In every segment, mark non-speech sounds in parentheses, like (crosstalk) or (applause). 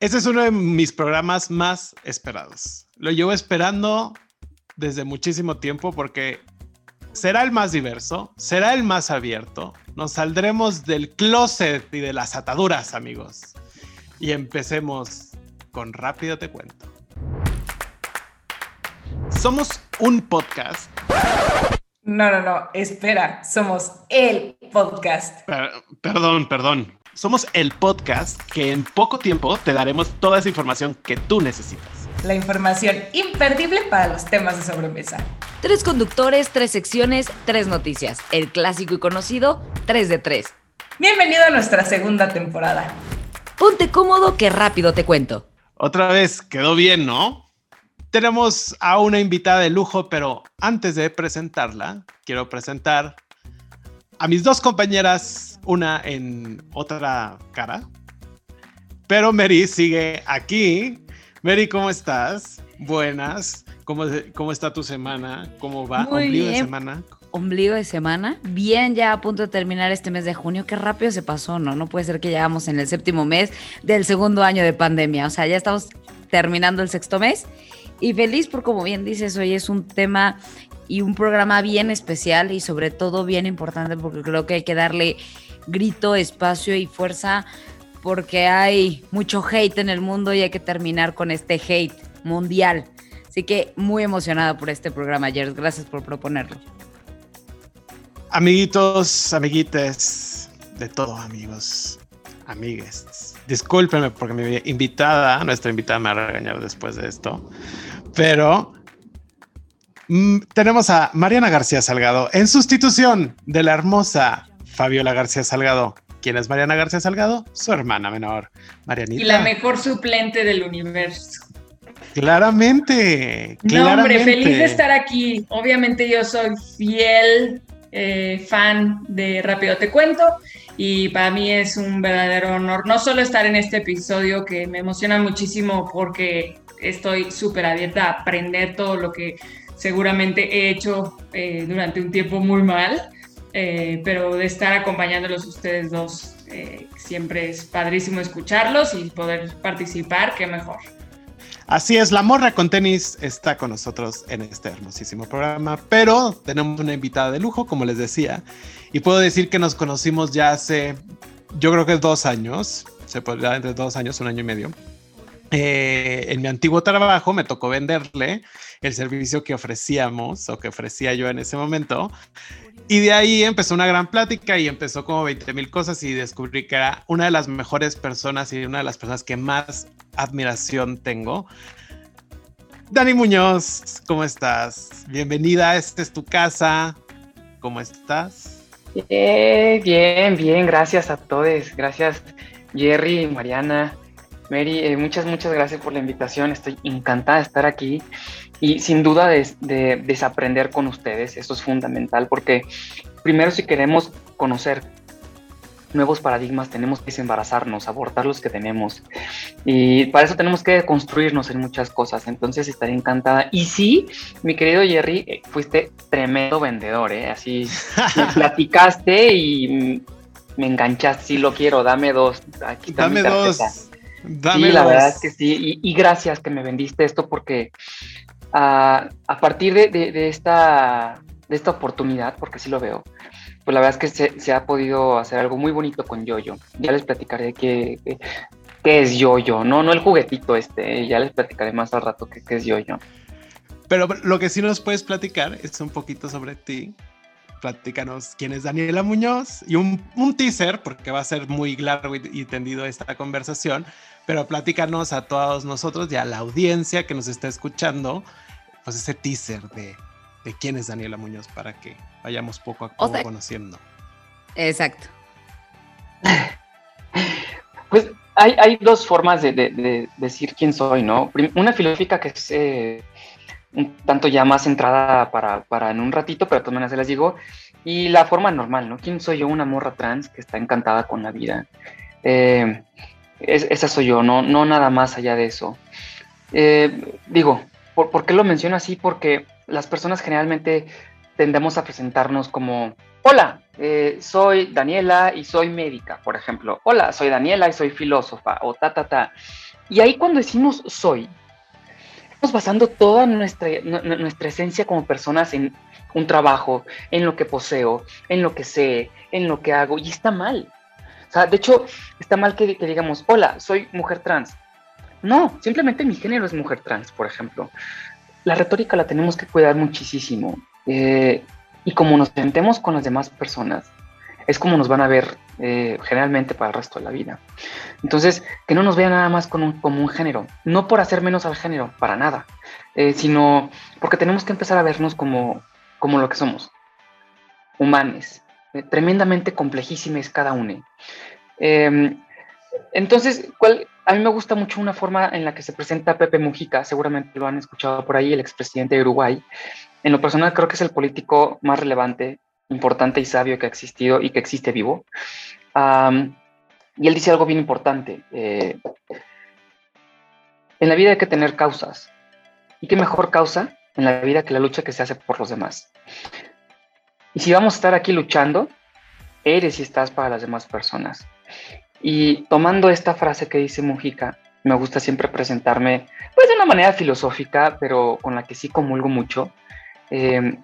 Este es uno de mis programas más esperados. Lo llevo esperando desde muchísimo tiempo porque será el más diverso, será el más abierto. Nos saldremos del closet y de las ataduras, amigos. Y empecemos con Rápido Te Cuento. Somos un podcast. No, no, no, espera, somos el podcast. perdón, perdón. Somos el podcast que en poco tiempo te daremos toda esa información que tú necesitas. La información imperdible para los temas de sobremesa. Tres conductores, tres secciones, tres noticias. El clásico y conocido 3 de 3. Bienvenido a nuestra segunda temporada. Ponte cómodo que rápido te cuento. Otra vez, quedó bien, ¿no? Tenemos a una invitada de lujo, pero antes de presentarla, quiero presentar a mis dos compañeras, una en otra cara. Pero Mary sigue aquí. Mary, ¿cómo estás? Buenas. ¿Cómo, cómo está tu semana? ¿Cómo va? Muy Ombligo de semana. Ombligo de semana. Bien, ya a punto de terminar este mes de junio. Qué rápido se pasó, ¿no? No puede ser que llegamos en el séptimo mes del segundo año de pandemia. O sea, ya estamos terminando el sexto mes. Y feliz por, como bien dices, hoy es un tema y un programa bien especial y sobre todo bien importante porque creo que hay que darle grito, espacio y fuerza porque hay mucho hate en el mundo y hay que terminar con este hate mundial. Así que muy emocionada por este programa, Jers. Gracias por proponerlo. Amiguitos, amiguites, de todo, amigos, amigues. Discúlpenme porque mi invitada, nuestra invitada me ha regañado después de esto, pero tenemos a Mariana García Salgado en sustitución de la hermosa Fabiola García Salgado. ¿Quién es Mariana García Salgado? Su hermana menor, Marianita. Y la mejor suplente del universo. Claramente, No, hombre, feliz de estar aquí. Obviamente yo soy fiel eh, fan de Rápido Te Cuento y para mí es un verdadero honor no solo estar en este episodio que me emociona muchísimo porque estoy súper abierta a aprender todo lo que seguramente he hecho eh, durante un tiempo muy mal, eh, pero de estar acompañándolos ustedes dos, eh, siempre es padrísimo escucharlos y poder participar, qué mejor. Así es, la morra con tenis está con nosotros en este hermosísimo programa, pero tenemos una invitada de lujo, como les decía, y puedo decir que nos conocimos ya hace, yo creo que dos años, se podría entre dos años, un año y medio. En mi antiguo trabajo me tocó venderle el servicio que ofrecíamos o que ofrecía yo en ese momento. Y de ahí empezó una gran plática y empezó como 20 mil cosas y descubrí que era una de las mejores personas y una de las personas que más admiración tengo. Dani Muñoz, ¿cómo estás? Bienvenida, esta es tu casa. ¿Cómo estás? bien, bien, gracias a todos. Gracias Jerry, Mariana, Mary, eh, muchas, muchas gracias por la invitación. Estoy encantada de estar aquí y sin duda de, desaprender con ustedes. Esto es fundamental porque primero si queremos conocer nuevos paradigmas tenemos que desembarazarnos, abortar los que tenemos. Y para eso tenemos que construirnos en muchas cosas. Entonces estaré encantada. Y sí, mi querido Jerry, eh, fuiste tremendo vendedor, ¿eh? Así (laughs) me platicaste y me enganchaste. Sí, lo quiero, dame dos. Aquí dame dos. Dame sí, la verdad es que sí. Y, y, gracias que me vendiste esto porque a, partir de, esta, de esta oportunidad, porque sí lo veo, pues la verdad es que se, ha podido hacer algo muy bonito con Yoyo. Ya les platicaré qué, qué, es Yoyo, no, no el juguetito este, ya les platicaré más al rato qué, es Yoyo. Pero lo que sí nos puedes platicar es un poquito sobre ti. Platícanos quién es Daniela Muñoz y un, un teaser, porque va a ser muy largo y, y tendido esta conversación, pero platícanos a todos nosotros y a la audiencia que nos está escuchando, pues ese teaser de, de quién es Daniela Muñoz para que vayamos poco a poco conociendo. Exacto. Pues hay, hay dos formas de, decir quién soy, ¿no? Una filosófica que es eh, un tanto ya más centrada para, para, en un ratito, pero también se las digo, y la forma normal, ¿no? ¿Quién soy yo? Una morra trans que está encantada con la vida. Eh, esa soy yo, no, no nada más allá de eso. Eh, digo, ¿por, qué lo menciono así? Porque las personas generalmente tendemos a presentarnos como, hola, eh, soy Daniela y soy médica, por ejemplo. Hola, soy Daniela y soy filósofa, o ta, ta, ta. Y ahí cuando decimos soy, basando toda nuestra, nuestra esencia como personas en un trabajo, en lo que poseo, en lo que sé, en lo que hago, y está mal. O sea, de hecho, está mal que, digamos, hola, soy mujer trans. No, simplemente mi género es mujer trans, por ejemplo. La retórica la tenemos que cuidar muchísimo. Eh, y como nos sentemos con las demás personas, es como nos van a ver eh, generalmente para el resto de la vida. Entonces, que no nos vean nada más como un género, no por hacer menos al género, para nada, eh, sino porque tenemos que empezar a vernos como, como lo que somos, humanes, eh, tremendamente complejísimes cada uno. Em, entonces, ¿cuál, a mí me gusta mucho una forma en la que se presenta Pepe Mujica, seguramente lo han escuchado por ahí, el expresidente de Uruguay. En lo personal creo que es el político más relevante importante y sabio que ha existido y que existe vivo. y él dice algo bien importante. Eh, en la vida hay que tener causas. ¿Y qué mejor causa en la vida que la lucha que se hace por los demás? Y si vamos a estar aquí luchando, eres y estás para las demás personas. Y tomando esta frase que dice Mujica, me gusta siempre presentarme pues de una manera filosófica, pero con la que sí comulgo mucho. Eh,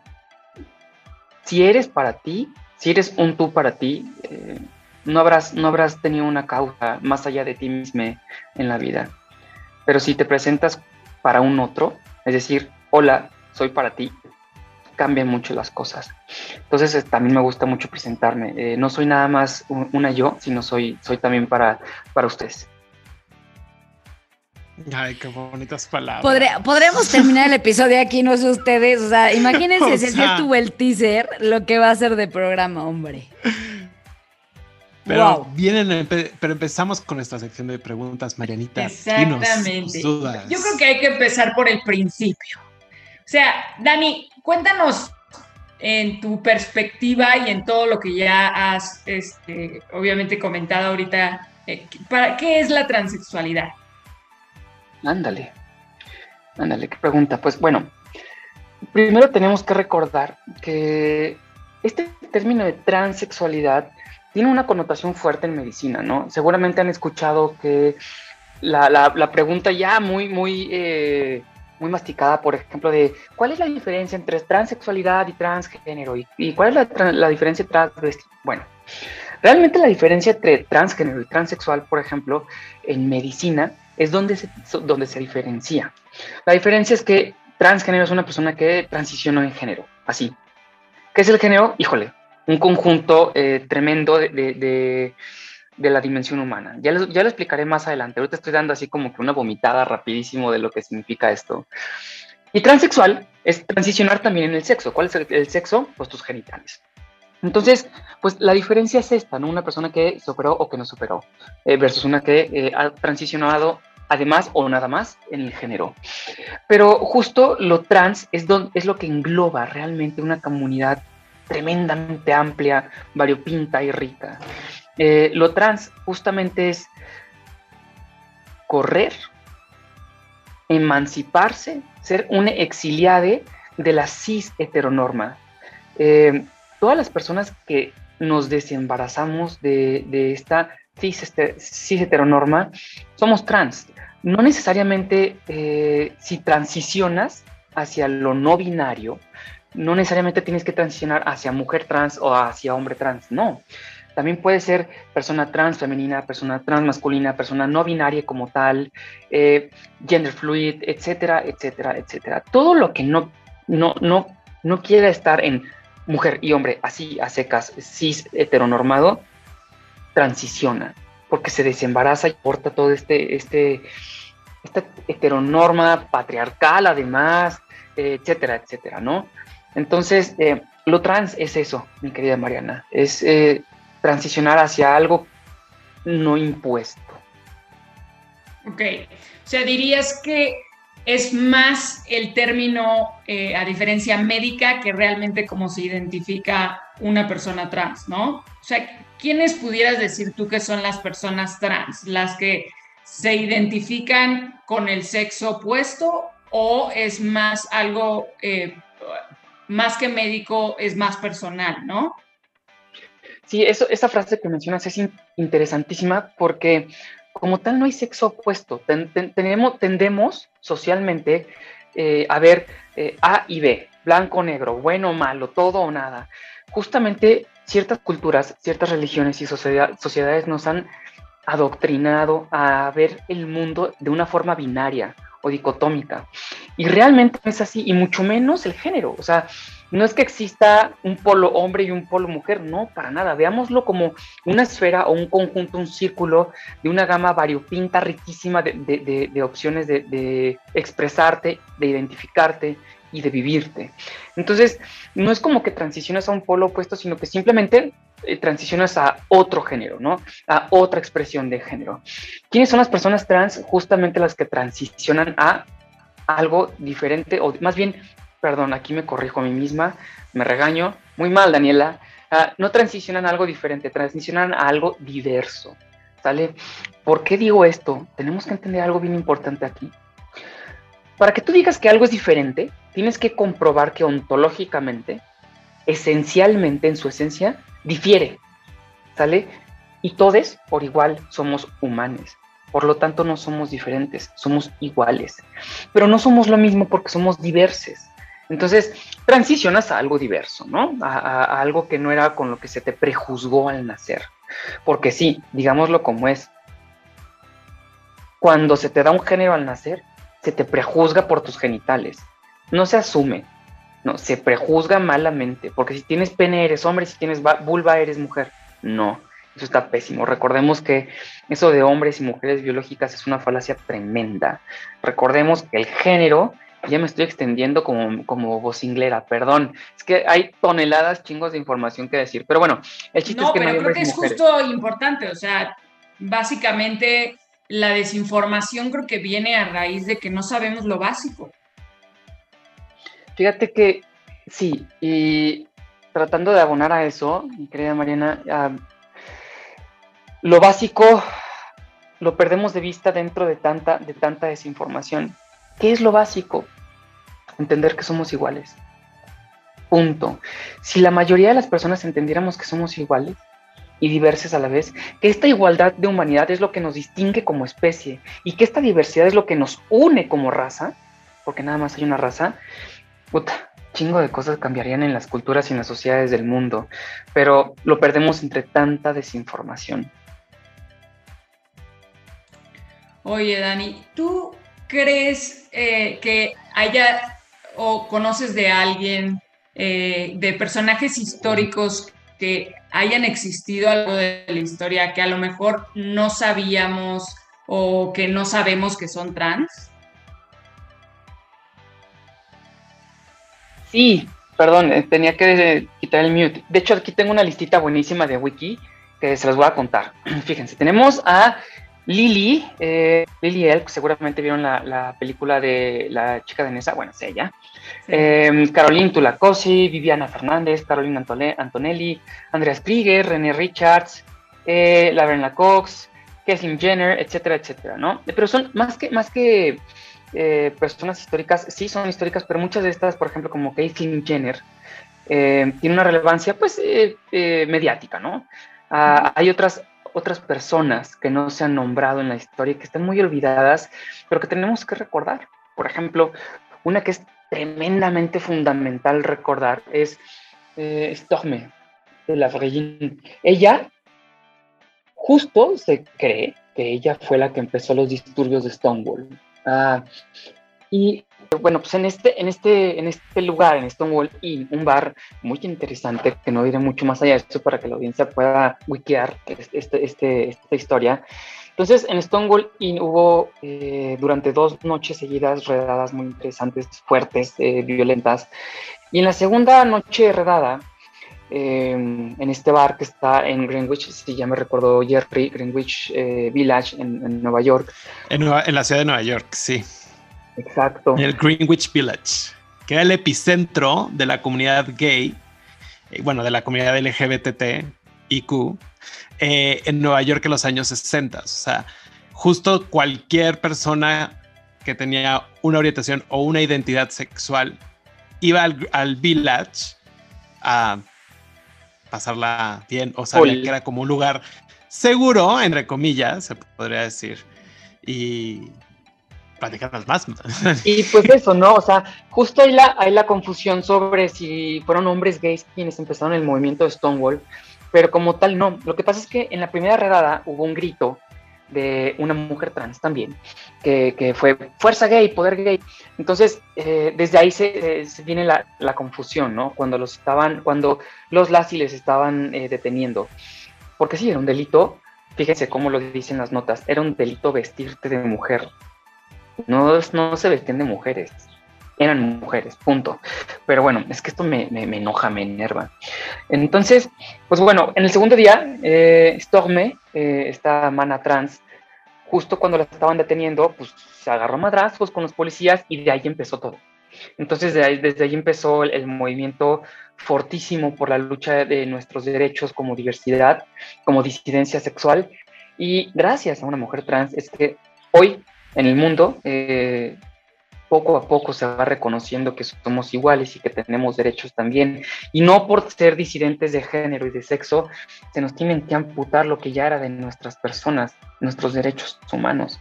si eres para ti, si eres un tú para ti, eh, no, habrás, no habrás tenido una causa más allá de ti mismo en la vida. Pero si te presentas para un otro, es decir, hola, soy para ti, cambian mucho las cosas. Entonces también me gusta mucho presentarme. Eh, no soy nada más una yo, sino soy, soy también para, para ustedes. Ay, qué bonitas palabras. podremos terminar el episodio aquí, no sé ustedes. O sea, (laughs) imagínense si sea, tuvo el teaser, lo que va a ser de programa, hombre. Pero vienen, pero empezamos con esta sección de preguntas, Marianita. Exactamente. Yo creo que hay que empezar por el principio. O sea, Dani, cuéntanos en tu perspectiva y en todo lo que ya has, este, obviamente, comentado ahorita, eh, ¿para qué es la transexualidad? Ándale, ándale, qué pregunta. Pues bueno, primero tenemos que recordar que este término de transexualidad tiene una connotación fuerte en medicina, ¿no? Seguramente han escuchado que la, pregunta ya muy, muy, eh, muy masticada, por ejemplo, de cuál es la diferencia entre transexualidad y transgénero y, cuál es la, diferencia entre Bueno, realmente la diferencia entre transgénero y transexual, por ejemplo, en medicina es donde se, donde se diferencia. La diferencia es que transgénero es una persona que transicionó en género, así. ¿Qué es el género? Híjole, un conjunto eh, tremendo de, la dimensión humana. Ya ya lo explicaré más adelante. Ahorita estoy dando así como que una vomitada rapidísimo de lo que significa esto. Y transexual es transicionar también en el sexo. ¿Cuál es el, sexo? Pues tus genitales. Entonces, pues la diferencia es esta, ¿no? Una persona que superó o que no superó, eh, versus una que eh, ha transicionado además o nada más en el género. Pero justo lo trans es, es lo que engloba realmente una comunidad tremendamente amplia, variopinta y rica. Eh, lo trans justamente es correr, emanciparse, ser un exiliade de la cis heteronorma todas las personas que nos desembarazamos de, esta cis, este, cis, heteronorma somos trans. No necesariamente eh, si transicionas hacia lo no binario, no necesariamente tienes que transicionar hacia mujer trans o hacia hombre trans, no. También puede ser persona trans femenina, persona trans masculina, persona no binaria como tal, eh, gender fluid, etcétera, etcétera, etcétera. Todo lo que no, no, no, no quiera estar en mujer y hombre así a secas, cis heteronormado, transiciona, porque se desembaraza y porta todo este, este, esta heteronorma patriarcal además, etcétera, etcétera, ¿no? Entonces, eh, lo trans es eso, mi querida Mariana, es eh, transicionar hacia algo no impuesto. Ok, o sea, dirías que es más el término, eh, a diferencia médica, que realmente cómo se identifica una persona trans, ¿no? O sea, ¿quiénes pudieras decir tú que son las personas trans? ¿Las que se identifican con el sexo opuesto o es más algo, eh, más que médico, es más personal, ¿no? Sí, eso, esa frase que mencionas es interesantísima porque como tal no hay sexo opuesto. tenemos, tendemos socialmente eh, a ver eh, A y B, blanco negro, bueno o malo, todo o nada. Justamente ciertas culturas, ciertas religiones y sociedades nos han adoctrinado a ver el mundo de una forma binaria o dicotómica. Y realmente no es así, y mucho menos el género. O sea, no es que exista un polo hombre y un polo mujer, no, para nada. Veámoslo como una esfera o un conjunto, un círculo de una gama variopinta riquísima de, opciones de, expresarte, de identificarte y de vivirte. Entonces, no es como que transiciones a un polo opuesto, sino que simplemente eh, transicionas a otro género, ¿no? A otra expresión de género. ¿Quiénes son las personas trans? Justamente las que transicionan a algo diferente, o más bien, perdón, aquí me corrijo a mí misma, me regaño, muy mal, Daniela, ah, no transicionan algo diferente, transicionan a algo diverso, ¿sale? ¿Por qué digo esto? Tenemos que entender algo bien importante aquí. Para que tú digas que algo es diferente, tienes que comprobar que ontológicamente, esencialmente en su esencia, difiere, ¿sale? Y todos por igual somos humanos. Por lo tanto, no somos diferentes, somos iguales. Pero no somos lo mismo porque somos diversos. Entonces, transicionas a algo diverso, ¿no? A, algo que no era con lo que se te prejuzgó al nacer. Porque sí, digámoslo como es. Cuando se te da un género al nacer, se te prejuzga por tus genitales. No se asume, no, se prejuzga malamente, porque si tienes pene eres hombre, si tienes vulva eres mujer. No, eso está pésimo. Recordemos que eso de hombres y mujeres biológicas es una falacia tremenda. Recordemos que el género, ya me estoy extendiendo como, como vocinglera, perdón, es que hay toneladas chingos de información que decir, pero bueno, el chiste es que pero creo que es justo importante, o sea, básicamente la desinformación creo que viene a raíz de que no sabemos lo básico. Fíjate que sí, y tratando de abonar a eso, mi querida Mariana, lo básico lo perdemos de vista dentro de tanta, de tanta desinformación. ¿Qué es lo básico? Entender que somos iguales. Punto. Si la mayoría de las personas entendiéramos que somos iguales y diversas a la vez, que esta igualdad de humanidad es lo que nos distingue como especie y que esta diversidad es lo que nos une como raza, porque nada más hay una raza, puta, chingo de cosas cambiarían en las culturas y en las sociedades del mundo, pero lo perdemos entre tanta desinformación. Oye, Dani, ¿tú crees eh, que haya o conoces de alguien, eh, de personajes históricos que hayan existido algo de la historia que a lo mejor no sabíamos o que no sabemos que son trans? Sí, perdón, eh, tenía que quitar el mute. De hecho, aquí tengo una listita buenísima de wiki que se las voy a contar. (clears throat) Fíjense, tenemos a Lily, eh, Lily Elk, seguramente vieron la, película de La chica de Nessa, bueno, es ella. Em, Caroline Tulacosi, Viviana Fernández, Caroline Antonelli, Andreas Krieger, René Richards, eh, Laverna Cox, Kathleen Jenner, etcétera, etcétera, ¿no? Pero son más que, más que eh, personas históricas, sí son históricas, pero muchas de estas, por ejemplo, como Caitlyn Jenner, eh, tiene una relevancia, pues, eh, mediática, ¿no? Ah, hay otras, otras personas que no se han nombrado en la historia, que están muy olvidadas, pero que tenemos que recordar. Por ejemplo, una que es tremendamente fundamental recordar es Storme de la Ella, justo se cree que ella fue la que empezó los disturbios de Stonewall. Ah, y bueno, pues en este, en este, en este lugar, en Stonewall Inn, un bar muy interesante, que no diré mucho más allá de eso para que la audiencia pueda wikiar este, este, esta historia. Entonces, en Stonewall Inn hubo eh, durante dos noches seguidas redadas muy interesantes, fuertes, eh, violentas. Y en la segunda noche redada, eh, en este bar que está en Greenwich, si ya me recuerdo Jerry, Greenwich eh, Village en, Nueva York. En, la ciudad de Nueva York, sí. Exacto. En el Greenwich Village, que era el epicentro de la comunidad gay, eh, bueno, de la comunidad LGBT, IQ, en Nueva York en los años 60. O sea, justo cualquier persona que tenía una orientación o una identidad sexual iba al, al village a pasarla bien o sabía que era como un lugar seguro, entre comillas, se podría decir. Y platicarnos más. Y pues eso, ¿no? O sea, justo hay la, hay la confusión sobre si fueron hombres gays quienes empezaron el movimiento de Stonewall, pero como tal no. Lo que pasa es que en la primera redada hubo un grito de una mujer trans también, que, fue fuerza gay, poder gay. Entonces, eh, desde ahí se, viene la, confusión, ¿no? Cuando los estaban, cuando los Lassie les estaban eh, deteniendo. Porque sí, era un delito, fíjense cómo lo dicen las notas, era un delito vestirte de mujer. No, no se vestían de mujeres, eran mujeres, punto. Pero bueno, es que esto me, enoja, me enerva. Entonces, pues bueno, en el segundo día, eh, Storme, eh, esta mana trans, justo cuando la estaban deteniendo, pues se agarró madrazos con los policías y de ahí empezó todo. Entonces, de ahí, desde ahí empezó el, movimiento fortísimo por la lucha de nuestros derechos como diversidad, como disidencia sexual. Y gracias a una mujer trans es que hoy en el mundo eh, poco a poco se va reconociendo que somos iguales y que tenemos derechos también. Y no por ser disidentes de género y de sexo, se nos tienen que amputar lo que ya era de nuestras personas, nuestros derechos humanos.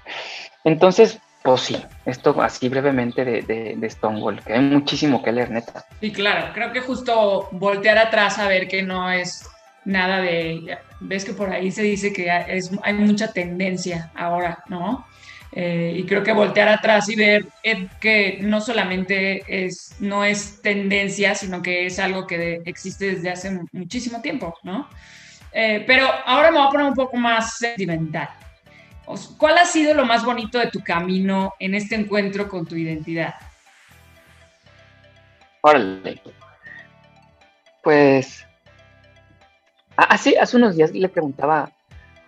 Entonces, pues sí, esto así brevemente de, de, Stonewall, que hay muchísimo que leer, neta. Sí, claro, creo que justo voltear atrás a ver que no es nada de, ves que por ahí se dice que hay mucha tendencia ahora, ¿no? Eh, y creo que voltear atrás y ver que no solamente es, no es tendencia, sino que es algo que existe desde hace muchísimo tiempo, ¿no? Eh, pero ahora me voy a poner un poco más sentimental. ¿Cuál ha sido lo más bonito de tu camino en este encuentro con tu identidad? Órale. Pues, hace, hace unos días le preguntaba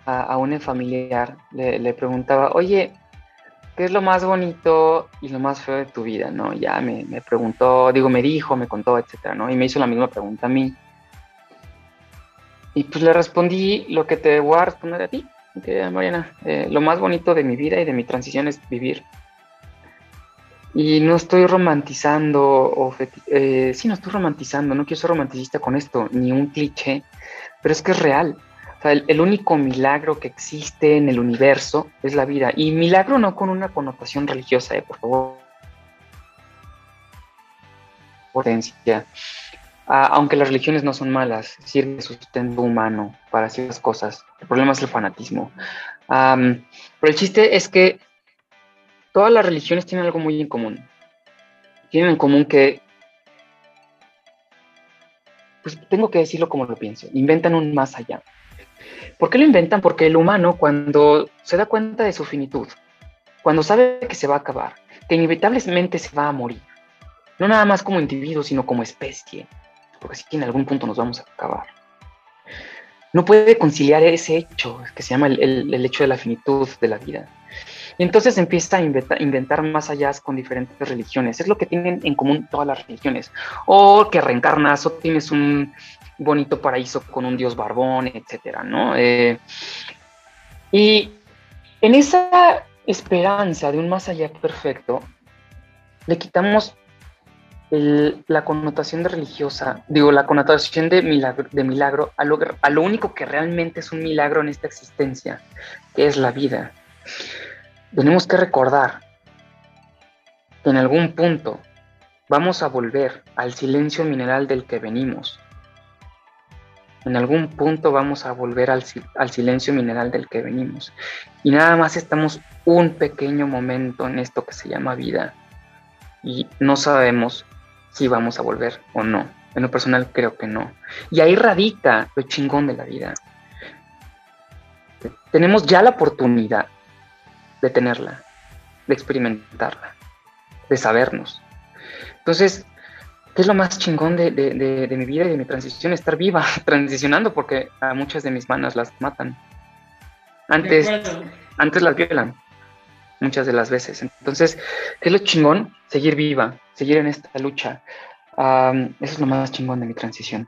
a, a un familiar, le preguntaba, oye, ¿qué es lo más bonito y lo más feo de tu vida? ¿no? Ya me, preguntó, digo, me dijo, me contó, etcétera, ¿no? Y me hizo la misma pregunta a mí. Y pues le respondí lo que te voy a responder a ti, Mariana. Eh, lo más bonito de mi vida y de mi transición es vivir. Y no estoy romantizando, o eh, sí, no estoy romantizando, no quiero ser romanticista con esto, ni un cliché, pero es que es real el, único milagro que existe en el universo es la vida. Y milagro no con una connotación religiosa, eh, por favor. Potencia. Ah, aunque las religiones no son malas, sirve de sustento humano para ciertas cosas. El problema es el fanatismo. pero el chiste es que todas las religiones tienen algo muy en común. Tienen en común que, pues tengo que decirlo como lo pienso, inventan un más allá. ¿Por qué lo inventan? Porque el humano cuando se da cuenta de su finitud, cuando sabe que se va a acabar, que inevitablemente se va a morir, no nada más como individuo, sino como especie, porque si en algún punto nos vamos a acabar, no puede conciliar ese hecho que se llama el, hecho de la finitud de la vida. Y entonces empieza a inventar, más allá con diferentes religiones. Es lo que tienen en común todas las religiones. O que reencarnas o tienes un, bonito paraíso con un dios barbón, etcétera, ¿no? Eh, y en esa esperanza de un más allá perfecto, le quitamos la connotación de religiosa, digo, la connotación de milagro, de milagro a, lo, a lo único que realmente es un milagro en esta existencia, que es la vida. Tenemos que recordar que en algún punto vamos a volver al silencio mineral del que venimos, en algún punto vamos a volver al, silencio mineral del que venimos. Y nada más estamos un pequeño momento en esto que se llama vida. Y no sabemos si vamos a volver o no. En lo personal creo que no. Y ahí radica lo chingón de la vida. Tenemos ya la oportunidad de tenerla, de experimentarla, de sabernos. Entonces, ¿Qué es lo más chingón de, mi vida y de mi transición? Estar viva, (laughs) transicionando, porque a muchas de mis manos las matan. Antes, antes las violan, muchas de las veces. Entonces, ¿qué es lo chingón? Seguir viva, seguir en esta lucha. eso es lo más chingón de mi transición.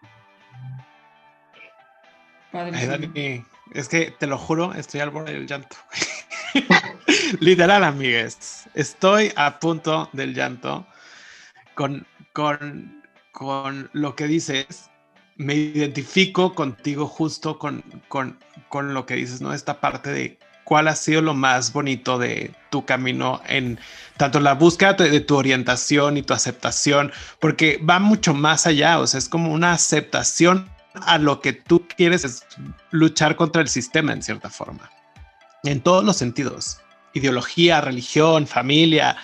Dani, es que te lo juro, estoy al borde del llanto. (laughs) Literal, amigues. Estoy a punto del llanto con con, con lo que dices, me identifico contigo justo con, con, con lo que dices, ¿no? Esta parte de cuál ha sido lo más bonito de tu camino en tanto la búsqueda de tu orientación y tu aceptación, porque va mucho más allá, o sea, es como una aceptación a lo que tú quieres es luchar contra el sistema en cierta forma, en todos los sentidos, ideología, religión, familia.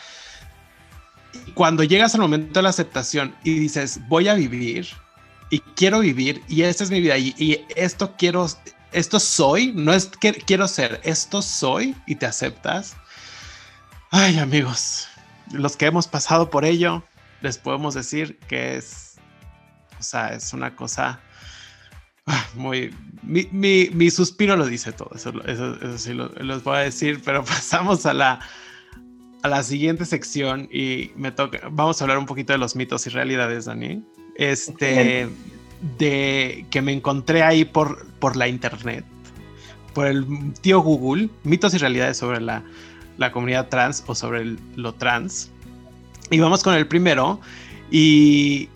Cuando llegas al momento de la aceptación y dices, voy a vivir y quiero vivir y esta es mi vida y, y esto quiero, esto soy, no es que quiero ser, esto soy y te aceptas. Ay, amigos, los que hemos pasado por ello, les podemos decir que es, o sea, es una cosa ah, muy, mi, mi, suspiro lo dice todo, eso, eso, sí lo, los voy a decir, pero (laughs) pasamos a la, a la siguiente sección y me toca, vamos a hablar un poquito de los mitos y realidades, Dani. Este, de que me encontré ahí por, por la internet, por el tío Google, mitos y realidades sobre la, la comunidad trans o sobre lo trans. Y vamos con el primero. Y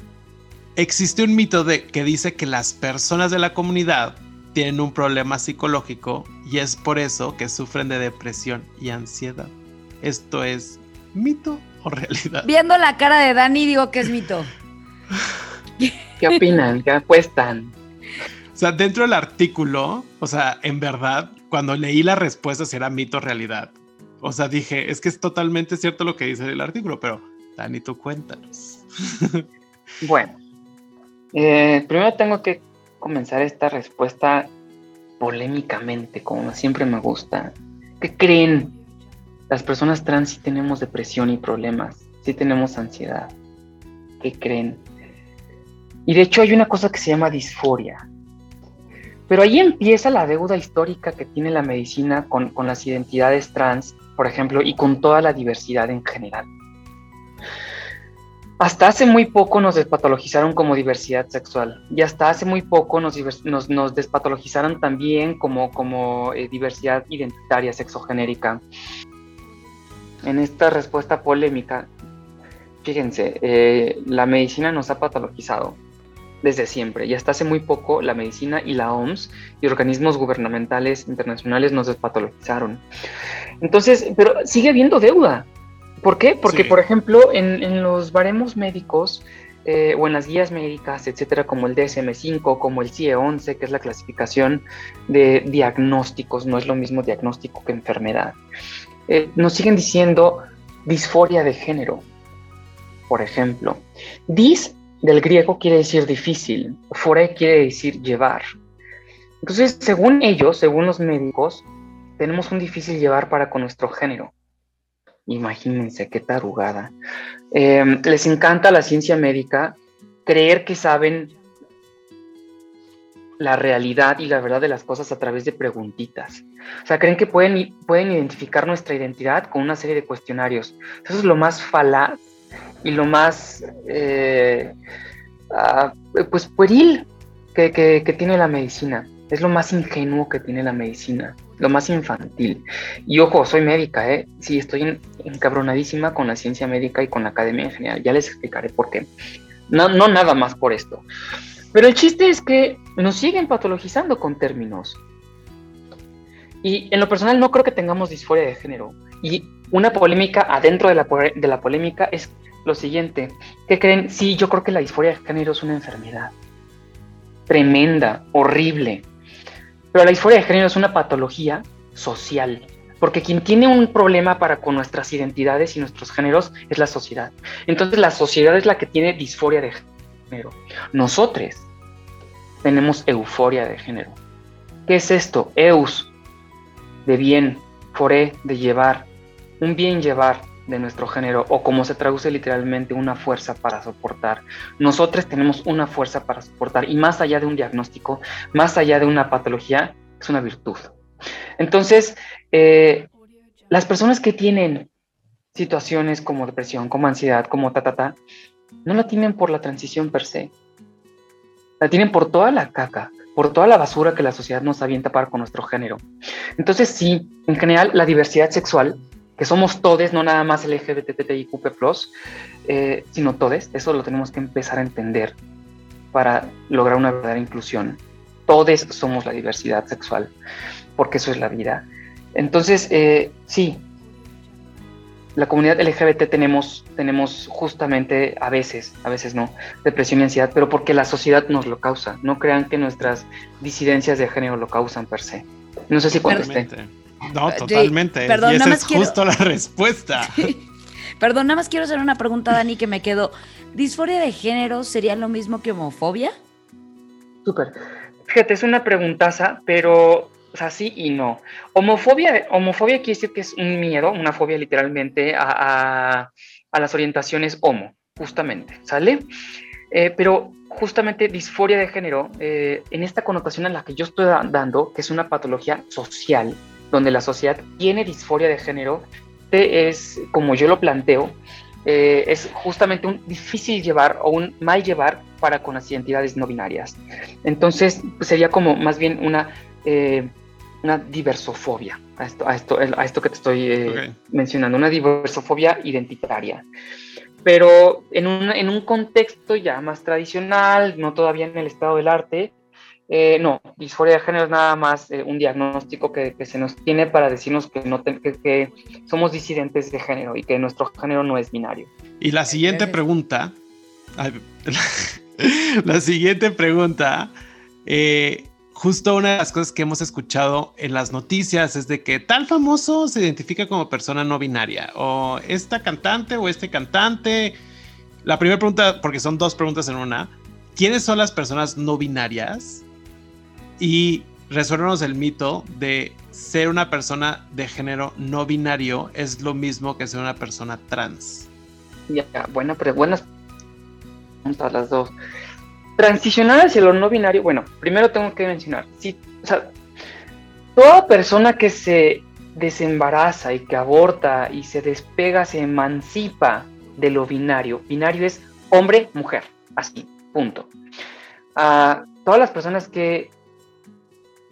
existe un mito de, que dice que las personas de la comunidad tienen un problema psicológico y es por eso que sufren de depresión y ansiedad. ¿Esto es mito o realidad? Viendo la cara de Dani digo que es mito. ¿Qué opinan? ¿Qué apuestan? O sea, dentro del artículo, o sea, en verdad, cuando leí la respuesta si era mito o realidad, o sea, dije, es que es totalmente cierto lo que dice el artículo, pero Dani, tú cuéntanos. bueno, eh, primero tengo que comenzar esta respuesta polémicamente, como siempre me gusta. ¿Qué creen? Las personas trans sí tenemos depresión y problemas, sí tenemos ansiedad. ¿Qué creen? Y de hecho hay una cosa que se llama disforia. Pero ahí empieza la deuda histórica que tiene la medicina con, las identidades trans, por ejemplo, y con toda la diversidad en general. Hasta hace muy poco nos despatologizaron como diversidad sexual y hasta hace muy poco nos, nos, despatologizaron también como, como eh, diversidad identitaria sexogenérica. En esta respuesta polémica, fíjense, eh, la medicina nos ha patologizado desde siempre y hasta hace muy poco la medicina y la OMS y organismos gubernamentales internacionales nos despatologizaron. Entonces, pero sigue habiendo deuda. ¿Por qué? Porque, por ejemplo, en, los baremos médicos eh, o en las guías médicas, etcétera, como el DSM5, como el CIE-11, que es la clasificación de diagnósticos, no es lo mismo diagnóstico que enfermedad, eh, nos siguen diciendo disforia de género, por ejemplo. Dis del griego quiere decir difícil, fore quiere decir llevar. Entonces, según ellos, según los médicos, tenemos un difícil llevar para con nuestro género. Imagínense qué tarugada. Em, les encanta la ciencia médica creer que saben la realidad y la verdad de las cosas a través de preguntitas. O sea, creen que pueden, pueden identificar nuestra identidad con una serie de cuestionarios. Eso es lo más falaz y lo más, eh, ah, pues, pueril que, tiene la medicina. Es lo más ingenuo que tiene la medicina, lo más infantil. Y ojo, soy médica, ¿eh? Sí, estoy encabronadísima con la ciencia médica y con la academia en general. Ya les explicaré por qué. No, no nada más por esto. Pero el chiste es que nos siguen patologizando con términos. Y en lo personal no creo que tengamos disforia de género. Y una polémica adentro de la, de la polémica es lo siguiente. ¿Qué creen? Sí, yo creo que la disforia de género es una enfermedad. Tremenda, horrible. Pero la disforia de género es una patología social. Porque quien tiene un problema para con nuestras identidades y nuestros géneros es la sociedad. Entonces la sociedad es la que tiene disforia de género. Nosotros tenemos euforia de género. ¿Qué es esto? Eus, de bien, foré, de llevar, un bien llevar de nuestro género o como se traduce literalmente una fuerza para soportar. Nosotros tenemos una fuerza para soportar y más allá de un diagnóstico, más allá de una patología, es una virtud. Entonces, eh, las personas que tienen situaciones como depresión, como ansiedad, como ta, ta, ta, no la tienen por la transición per se. La tienen por toda la caca, por toda la basura que la sociedad nos avienta para con nuestro género. Entonces, sí, en general, la diversidad sexual que somos todes, no nada más LGBTIQ+, eh, sino todes, eso lo tenemos que empezar a entender para lograr una verdadera inclusión. Todos somos la diversidad sexual, porque eso es la vida. Entonces, eh, sí, la comunidad LGBT tenemos, tenemos justamente a veces, a veces no, depresión y ansiedad, pero porque la sociedad nos lo causa. No crean que nuestras disidencias de género lo causan per se. No sé si contesté. No, totalmente. y esa es justo la respuesta. (laughs) Perdón, nada más quiero hacer una pregunta, Dani, que me quedó. ¿Disforia de género sería lo mismo que homofobia? Súper. Fíjate, es una preguntaza, pero sea, sí y no. Homofobia, homofobia quiere decir que es un miedo, una fobia literalmente a, las orientaciones homo, justamente, ¿sale? Eh, pero justamente disforia de género, eh, en esta connotación en la que yo estoy dando, que es una patología social, donde la sociedad tiene disforia de género, es, como yo lo planteo, eh, es justamente un difícil llevar o un mal llevar para con las identidades no binarias. Entonces, sería como más bien una, una diversofobia a esto, a, esto, a esto que te estoy eh, mencionando, una diversofobia identitaria. Pero en un, en un contexto ya más tradicional, no todavía en el estado del arte, eh, no, disforia de género es nada más eh, un diagnóstico que, se nos tiene para decirnos que, no que, somos disidentes de género y que nuestro género no es binario. Y la siguiente pregunta, (laughs) la, siguiente pregunta, eh, justo una de las cosas que hemos escuchado en las noticias es de que tal famoso se identifica como persona no binaria o esta cantante o este cantante. La primera pregunta, porque son dos preguntas en una, ¿quiénes son las personas no binarias? y resuélvanos el mito de ser una persona de género no binario es lo mismo que ser una persona trans. Ya, buena, pero buenas preguntas las dos. Transicionar hacia lo no binario, bueno, primero tengo que mencionar, si, o sea, toda persona que se desembaraza y que aborta y se despega, se emancipa de lo binario. Binario es hombre, mujer, así, punto. Todas las personas que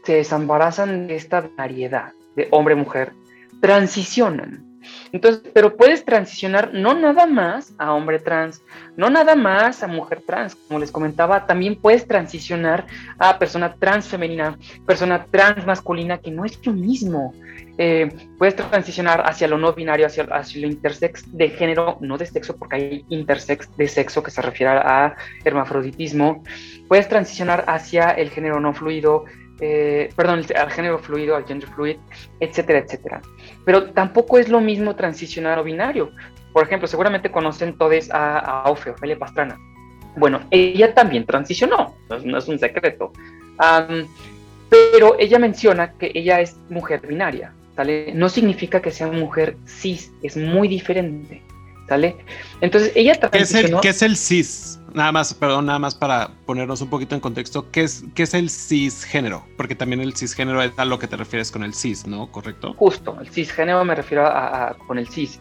se desambarazan de esta variedad de hombre-mujer, transicionan. Entonces, pero puedes transicionar no nada más a hombre trans, no nada más a mujer trans, como les comentaba, también puedes transicionar a persona trans femenina, persona trans masculina, que no es lo mismo. Eh, puedes transicionar hacia lo no binario, hacia, hacia lo intersex de género, no de sexo, porque hay intersex de sexo que se refiere a hermafroditismo. Puedes transicionar hacia el género no fluido, eh, perdón, al género fluido, al gender fluid, etcétera, etcétera. Pero tampoco es lo mismo transicionar o binario. Por ejemplo, seguramente conocen todos a, a Ofe, Pastrana. Bueno, ella también transicionó, no es, un secreto. pero ella menciona que ella es mujer binaria, ¿sale? No significa que sea mujer cis, es muy diferente, ¿sale? Entonces, ella transicionó... ¿Qué es el, qué es el cis? Nada más, perdón, nada más para ponernos un poquito en contexto, ¿qué es, qué es el cisgénero? Porque también el cisgénero es a lo que te refieres con el cis, ¿no? ¿Correcto? Justo, el cisgénero me refiero a, con el cis.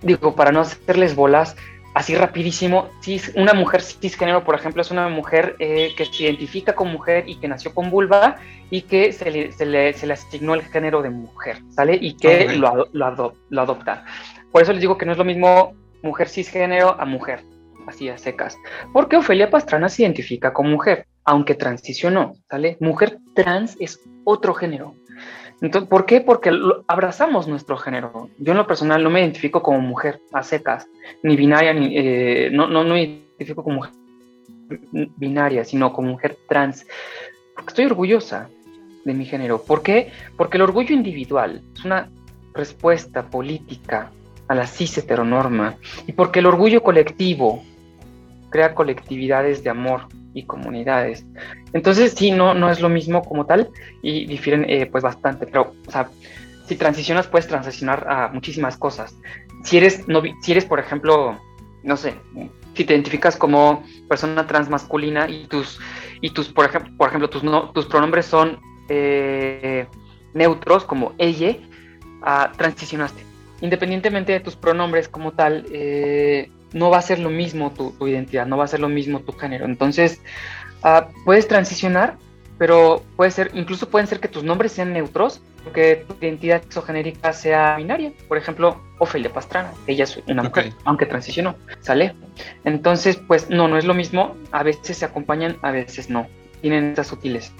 digo, para no hacerles bolas, así rapidísimo, cis, una mujer cisgénero, por ejemplo, es una mujer eh, que se identifica como mujer y que nació con vulva y que se le, se le, se le asignó el género de mujer, ¿sale? Y que lo, lo, lo adopta. Por eso les digo que no es lo mismo mujer cisgénero a mujer así a secas, porque Ofelia Pastrana se identifica como mujer, aunque transicionó, ¿sale? Mujer trans es otro género. Entonces, ¿Por qué? Porque abrazamos nuestro género. Yo en lo personal no me identifico como mujer a secas, ni binaria, ni, eh, no, no, no me identifico como mujer binaria, sino como mujer trans, porque estoy orgullosa de mi género. ¿Por qué? Porque el orgullo individual es una respuesta política a la cis heteronorma y porque el orgullo colectivo crea colectividades de amor y comunidades. Entonces, sí, no, no es lo mismo como tal y difieren eh, pues bastante, pero, o sea, si transicionas puedes transicionar a muchísimas cosas. Si eres, no, si eres, por ejemplo, no sé, si te identificas como persona transmasculina y tus, y tus por ejemplo, por ejemplo tus, no, tus pronombres son eh, neutros como ella, ah, transicionaste. Independientemente de tus pronombres como tal, eh, no va a ser lo mismo tu, identidad, no va a ser lo mismo tu género. Entonces, ah, puedes transicionar, pero puede ser, incluso pueden ser que tus nombres sean neutros, que tu identidad exogenérica sea binaria. Por ejemplo, Ofelia Pastrana, ella es una mujer, aunque transicionó, ¿sale? Entonces, pues no, no es lo mismo, a veces se acompañan, a veces no. Tienen estas sutiles,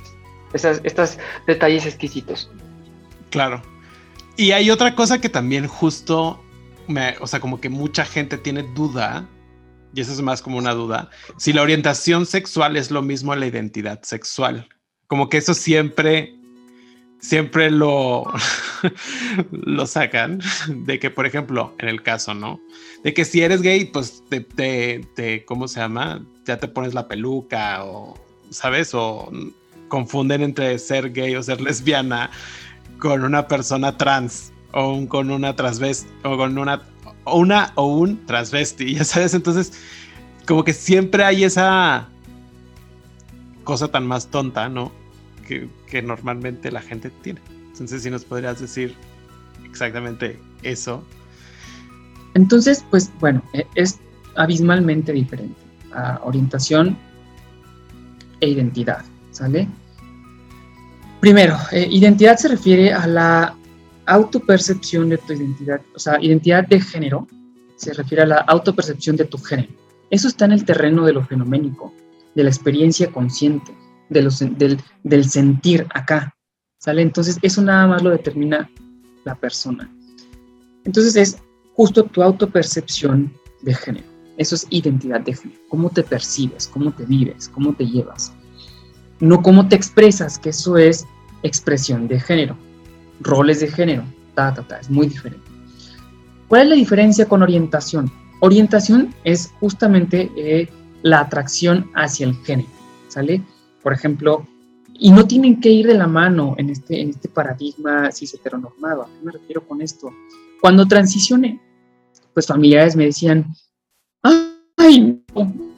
estos detalles exquisitos. Claro. Y hay otra cosa que también justo, me, o sea, como que mucha gente tiene duda, y eso es más como una duda, si la orientación sexual es lo mismo a la identidad sexual. Como que eso siempre siempre lo, (laughs) lo sacan de que, por ejemplo, en el caso, ¿no? De que si eres gay, pues te, te, ¿cómo se llama? Ya te pones la peluca o, ¿sabes? O confunden entre ser gay o ser lesbiana con una persona trans o con una transvesti o con una, una o un transvesti, (laughs) ya sabes, entonces como que siempre hay esa cosa tan más tonta, ¿no? que, normalmente la gente tiene. Entonces, si nos podrías decir exactamente eso. Entonces, pues bueno, e, es abismalmente diferente a orientación e identidad, ¿sale? Primero, eh, identidad se refiere a la autopercepción de tu identidad, o sea, identidad de género se refiere a la autopercepción de tu género. Eso está en el terreno de lo fenoménico, de la experiencia consciente del, del sentir acá, ¿sale? Entonces eso nada más lo determina la persona. Entonces es justo tu autopercepción de género. Eso es identidad de género. Cómo te percibes, cómo te vives, cómo te llevas. No cómo te expresas, que eso es expresión de género. Roles de género. Ta, ta, ta. Es muy diferente. ¿Cuál es la diferencia con orientación? Orientación es justamente eh, la atracción hacia el género. ¿Sale? por ejemplo, y no tienen que ir de la mano en este, en este paradigma cis heteronormado. ¿A qué me refiero con esto? Cuando transicioné, pues familiares me decían, ay,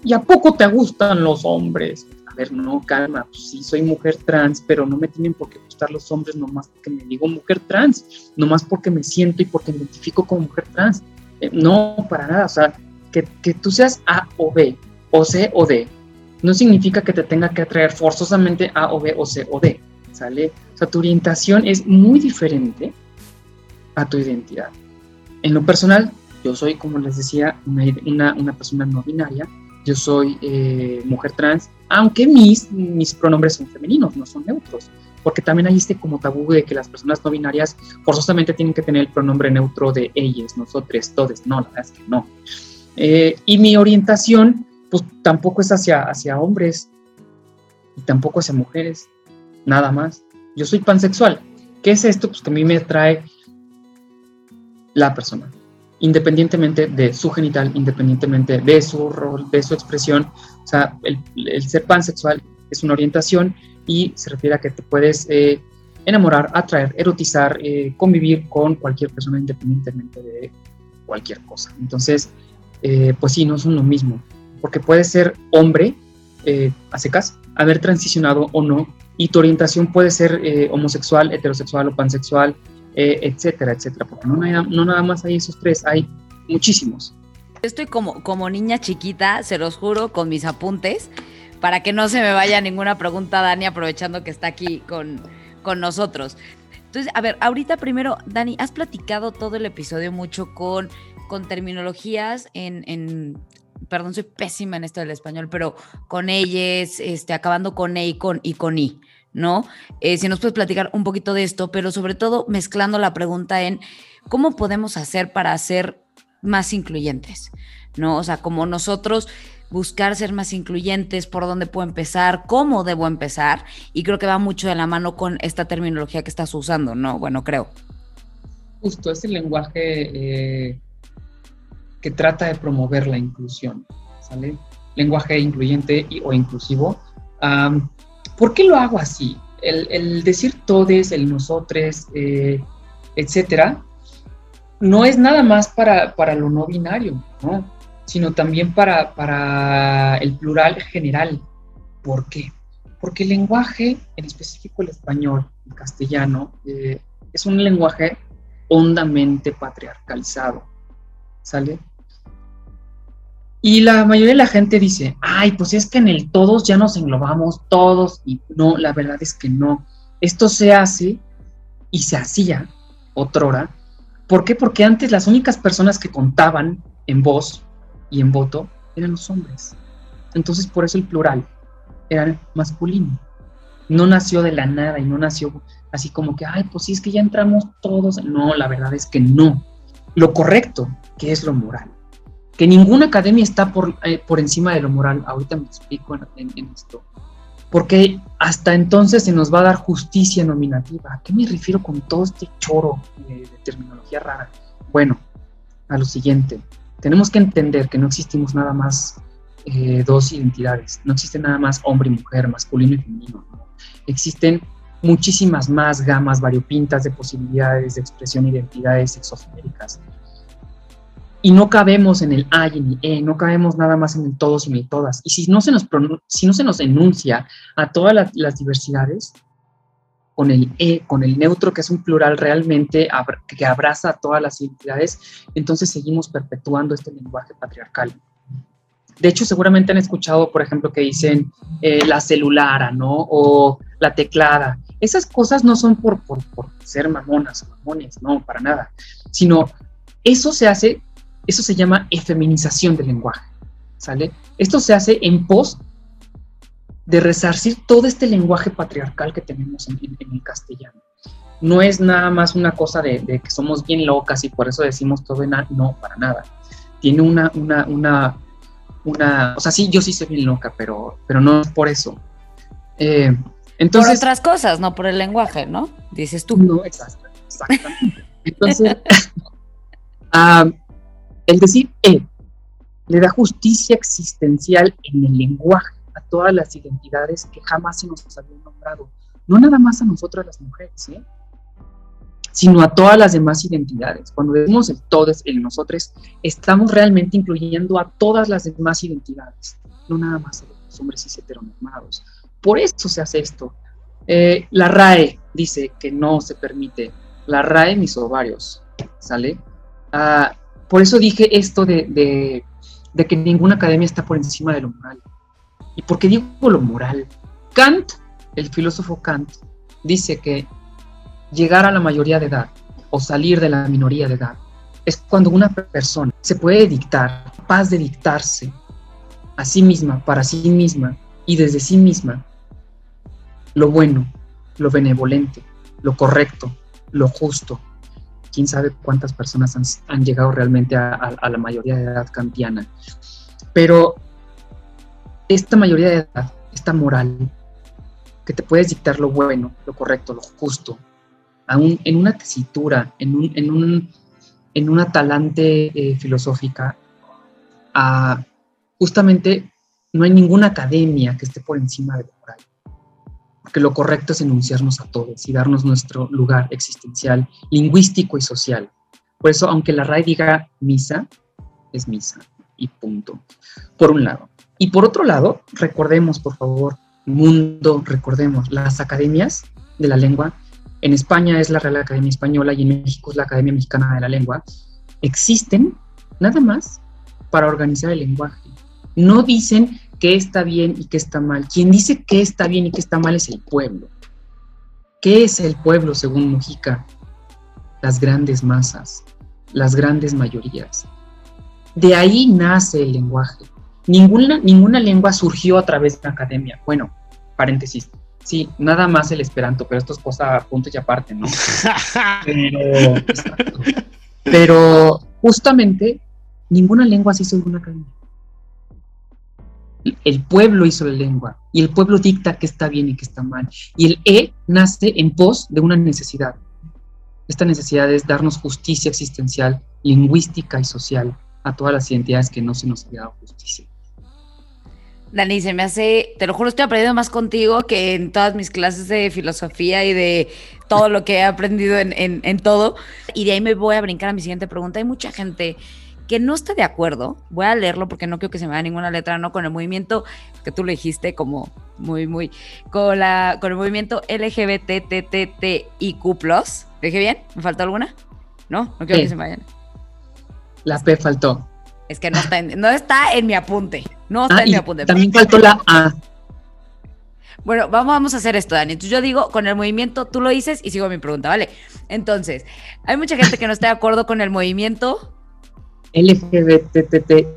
¿y a poco te gustan los hombres? Ver, no, calma, pues sí, soy mujer trans, pero no me tienen por qué gustar los hombres nomás porque me digo mujer trans, nomás porque me siento y porque me identifico como mujer trans. Eh, no, para nada, o sea, que, que tú seas A o B, o C o D, no significa que te tenga que atraer forzosamente A o B o C o D, ¿sale? O sea, tu orientación es muy diferente a tu identidad. En lo personal, yo soy, como les decía, una, una persona no binaria, yo soy eh, mujer trans, aunque mis, pronombres son femeninos, no son neutros, porque también hay este como tabú de que las personas no binarias forzosamente tienen que tener el pronombre neutro de ellas, nosotros, todos, no, la verdad es que no. Eh, y mi orientación pues tampoco es hacia, hacia hombres y tampoco hacia mujeres, nada más. Yo soy pansexual. ¿Qué es esto? Pues que a mí me atrae la persona, independientemente de su genital, independientemente de su rol, de su expresión. O sea, el, ser pansexual es una orientación y se refiere a que te puedes eh, enamorar, atraer, erotizar, eh, convivir con cualquier persona independientemente de cualquier cosa. Entonces, eh, pues sí, no son lo mismo porque puede ser hombre a secas, haber transicionado o no, y tu orientación puede ser homosexual, heterosexual o pansexual, eh, etcétera, etcétera, porque no, no nada más hay esos tres, hay muchísimos. Estoy como, como niña chiquita, se los juro, con mis apuntes, para que no se me vaya ninguna pregunta, Dani, aprovechando que está aquí con, con nosotros. Entonces, a ver, ahorita primero, Dani, has platicado todo el episodio mucho con, con terminologías en, en perdón, soy pésima en esto del español, pero con ellas, este, acabando con E y con, y con I, ¿no? Eh, si nos puedes platicar un poquito de esto, pero sobre todo mezclando la pregunta en cómo podemos hacer para ser más incluyentes, ¿no? O sea, como nosotros buscar ser más incluyentes, por dónde puedo empezar, cómo debo empezar, y creo que va mucho de la mano con esta terminología que estás usando, ¿no? Bueno, creo. Justo, es el lenguaje eh, que trata de promover la inclusión, ¿sale? Lenguaje incluyente o inclusivo. ¿Por qué lo hago así? El, decir todes, el nosotres, eh, etcétera, no es nada más para, para lo no binario, ¿no? sino también para, para el plural general. ¿Por qué? Porque el lenguaje, en específico el español, el castellano, eh, es un lenguaje hondamente patriarcalizado, ¿sale? Y la mayoría de la gente dice, ay, pues es que en el todos ya nos englobamos todos. Y no, la verdad es que no. Esto se hace y se hacía otrora. ¿Por qué? Porque antes las únicas personas que contaban en voz y en voto eran los hombres. Entonces por eso el plural era masculino. No nació de la nada y no nació así como que, ay, pues sí, es que ya entramos todos. No, la verdad es que no. Lo correcto, que es lo moral. Que ninguna academia está por, eh, por encima de lo moral. Ahorita me explico en, esto. Porque hasta entonces se nos va a dar justicia nominativa. ¿A qué me refiero con todo este choro de terminología rara? Bueno, a lo siguiente. Tenemos que entender que no existimos nada más eh, dos identidades. No existe nada más hombre y mujer, masculino y femenino. Existen muchísimas más gamas variopintas de posibilidades de expresión de identidades sexogenéricas. Y no cabemos en el A y en el E, no cabemos nada más en el todos y en el todas. Y si no se nos, si no se nos enuncia a todas las, diversidades, con el E, con el neutro, que es un plural realmente que abraza a todas las identidades, entonces seguimos perpetuando este lenguaje patriarcal. De hecho, seguramente han escuchado, por ejemplo, que dicen eh, la celulara, ¿no? O la teclada. Esas cosas no son por, por, ser mamonas o mamones, no, para nada. Sino eso se hace, eso se llama efeminización del lenguaje, ¿sale? Esto se hace en pos de resarcir todo este lenguaje patriarcal que tenemos en, el castellano. No es nada más una cosa de, que somos bien locas y por eso decimos todo en no, para nada. Tiene una, una, una una, o sea, sí, yo sí soy bien loca, pero, pero no es por eso. Eh, entonces, por otras cosas, no por el lenguaje, ¿no? Dices tú. No, exacto, exactamente. Entonces, (laughs) ah, el decir E le da justicia existencial en el lenguaje a todas las identidades que jamás se nos habían nombrado. No nada más a nosotras las mujeres, ¿eh? sino a todas las demás identidades. Cuando decimos el todos, el nosotros, estamos realmente incluyendo a todas las demás identidades, no nada más a los hombres cis heteronormados. Por eso se hace esto. Eh, la RAE dice que no se permite. La RAE mis ovarios, ¿sale? Ah, por eso dije esto de, de que ninguna academia está por encima de lo moral. ¿Y por qué digo lo moral? Kant, el filósofo Kant, dice que llegar a la mayoría de edad o salir de la minoría de edad es cuando una persona se puede dictar, capaz de dictarse a sí misma, para sí misma y desde sí misma lo bueno, lo benevolente, lo correcto, lo justo. Quién sabe cuántas personas han, llegado realmente a, la mayoría de edad kantiana. Pero esta mayoría de edad, esta moral, que te puedes dictar lo bueno, lo correcto, lo justo, en una tesitura, en, un, en, un, en una talante eh, filosófica, justamente no hay ninguna academia que esté por encima de. Porque lo correcto es enunciarnos a todos y darnos nuestro lugar existencial, lingüístico y social. Por eso, aunque la RAE diga misa, es misa y punto. Por un lado. Y por otro lado, recordemos, por favor, mundo, recordemos, las academias de la lengua en España es la Real Academia Española y en México es la Academia Mexicana de la Lengua, existen nada más para organizar el lenguaje. No dicen qué está bien y qué está mal. Quien dice qué está bien y qué está mal es el pueblo. ¿Qué es el pueblo según Mujica? Las grandes masas, las grandes mayorías. De ahí nace el lenguaje. Ninguna, ninguna lengua surgió a través de la academia. Bueno, paréntesis, Sí, nada más el esperanto, pero esto es cosa punto y aparte, ¿no? (laughs) pero, justamente ninguna lengua se hizo en una academia. El pueblo hizo la lengua y el pueblo dicta qué está bien y qué está mal. Y el E nace en pos de una necesidad. Esta necesidad es darnos justicia existencial, lingüística y social a todas las identidades que no se nos ha dado justicia. Dani, se me hace, te lo juro, estoy aprendiendo más contigo que en todas mis clases de filosofía y de todo lo que he aprendido en, todo. Y de ahí me voy a brincar a mi siguiente pregunta. Hay mucha gente que no está de acuerdo, voy a leerlo porque no quiero que se me vaya ninguna letra, ¿no? Con el movimiento que tú lo dijiste como muy, muy, con, la, con el movimiento LGBTTTIQ+. ¿Lo dije bien? ¿Me faltó alguna? ¿No? No quiero que se me vayan. La P faltó. Es que no está en, no está en mi apunte. No está ah, en mi apunte. También faltó la A. Bueno, vamos a hacer esto, Dani. Entonces yo digo, con el movimiento, tú lo dices y sigo mi pregunta, ¿vale? Entonces, hay mucha gente que no está de acuerdo con el movimiento. LGBTTIQPA+.